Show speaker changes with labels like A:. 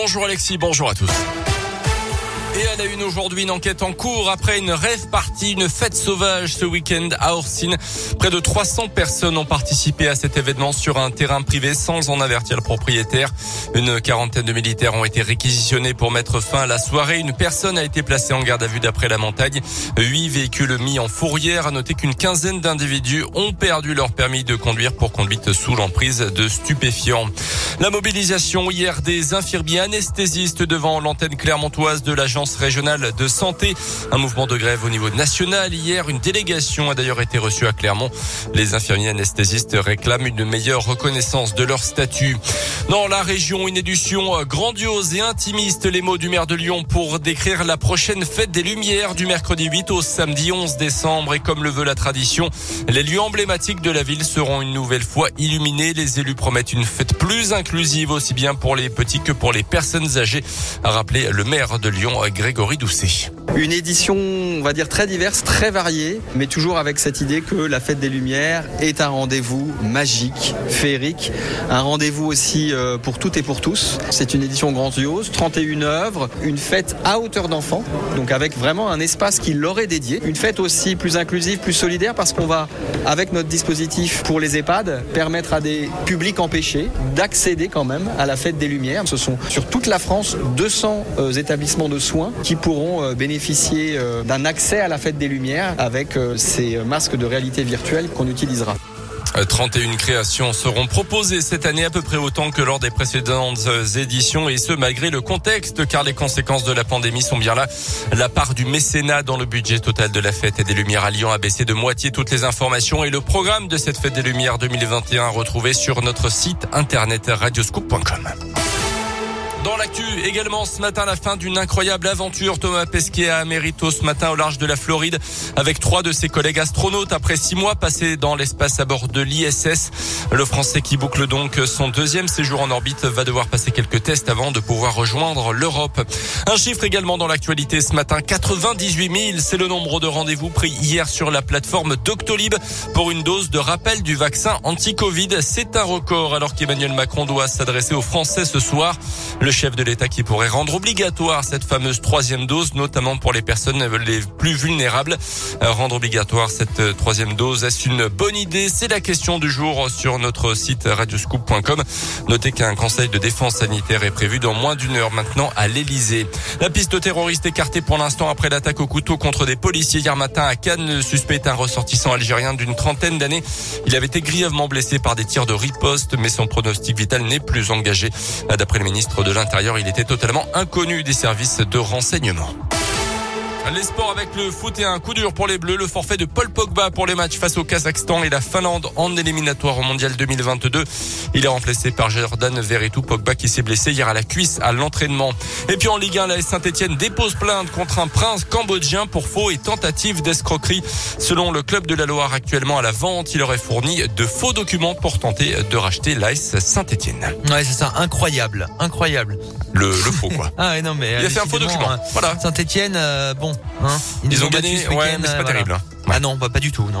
A: Bonjour Alexis, bonjour à tous. Et à la une aujourd'hui, une enquête en cours après une rêve partie, une fête sauvage ce week-end à Orsine. Près de 300 personnes ont participé à cet événement sur un terrain privé sans en avertir le propriétaire. Une quarantaine de militaires ont été réquisitionnés pour mettre fin à la soirée. Une personne a été placée en garde à vue d'après la montagne. Huit véhicules mis en fourrière. À noter qu'une quinzaine d'individus ont perdu leur permis de conduire pour conduite sous l'emprise de stupéfiants. La mobilisation hier des infirmiers anesthésistes devant l'antenne clermontoise de l'agence régionale de santé. Un mouvement de grève au niveau national. Hier, une délégation a d'ailleurs été reçue à Clermont. Les infirmiers anesthésistes réclament une meilleure reconnaissance de leur statut. Dans la région, une édition grandiose et intimiste, les mots du maire de Lyon pour décrire la prochaine fête des Lumières du mercredi 8 au samedi 11 décembre. Et comme le veut la tradition, les lieux emblématiques de la ville seront une nouvelle fois illuminés. Les élus promettent une fête plus inclusive aussi bien pour les petits que pour les personnes âgées, a rappelé le maire de Lyon, Grégory Doucet.
B: Une édition, on va dire, très diverse, très variée, mais toujours avec cette idée que la fête des Lumières est un rendez-vous magique, féerique, un rendez-vous aussi euh, pour toutes et pour tous. C'est une édition grandiose, 31 œuvres, une fête à hauteur d'enfant, donc avec vraiment un espace qui leur est dédié. Une fête aussi plus inclusive, plus solidaire, parce qu'on va, avec notre dispositif pour les EHPAD, permettre à des publics empêchés d'accéder quand même à la fête des Lumières. Ce sont sur toute la France 200 euh, établissements de soins qui pourront euh, bénéficier euh, d'un accès à la fête des Lumières avec ces masques de réalité virtuelle qu'on utilisera.
A: 31 créations seront proposées cette année à peu près autant que lors des précédentes éditions et ce malgré le contexte car les conséquences de la pandémie sont bien là. La part du mécénat dans le budget total de la fête des Lumières à Lyon a baissé de moitié toutes les informations et le programme de cette fête des Lumières 2021 retrouvé sur notre site internet radioscoop.com. Dans l'actu, également ce matin, la fin d'une incroyable aventure. Thomas Pesquet a mérito ce matin au large de la Floride avec trois de ses collègues astronautes après six mois passés dans l'espace à bord de l'ISS. Le Français qui boucle donc son deuxième séjour en orbite va devoir passer quelques tests avant de pouvoir rejoindre l'Europe. Un chiffre également dans l'actualité ce matin, 98 000, c'est le nombre de rendez-vous pris hier sur la plateforme Doctolib pour une dose de rappel du vaccin anti-Covid. C'est un record alors qu'Emmanuel Macron doit s'adresser aux Français ce soir. Chef de l'État qui pourrait rendre obligatoire cette fameuse troisième dose, notamment pour les personnes les plus vulnérables. Euh, rendre obligatoire cette euh, troisième dose, est-ce une bonne idée? C'est la question du jour sur notre site radioscoop.com. Notez qu'un conseil de défense sanitaire est prévu dans moins d'une heure maintenant à l'Elysée. La piste terroriste écartée pour l'instant après l'attaque au couteau contre des policiers hier matin à Cannes. Le suspect est un ressortissant algérien d'une trentaine d'années. Il avait été grièvement blessé par des tirs de riposte, mais son pronostic vital n'est plus engagé. D'après le ministre de l'Intérieur, il était totalement inconnu des services de renseignement. Les sports avec le foot et un coup dur pour les Bleus. Le forfait de Paul Pogba pour les matchs face au Kazakhstan et la Finlande en éliminatoire au Mondial 2022. Il est remplacé par Jordan Veretout. Pogba qui s'est blessé hier à la cuisse à l'entraînement. Et puis en Ligue 1, la Saint-Etienne dépose plainte contre un prince cambodgien pour faux et tentative d'escroquerie. Selon le club de la Loire actuellement à la vente, il aurait fourni de faux documents pour tenter de racheter l'AS Saint-Etienne.
C: Ouais, c'est ça. Incroyable. Incroyable.
A: Le, le faux, quoi.
C: ah non, mais.
A: Il a fait un faux document.
C: Hein.
A: Voilà.
C: Saint-Etienne, euh, bon. Hein,
A: ils, ils ont gagné. Ouais, mais c'est pas
C: euh,
A: terrible.
C: Voilà. Ah non, bah, pas du tout, non.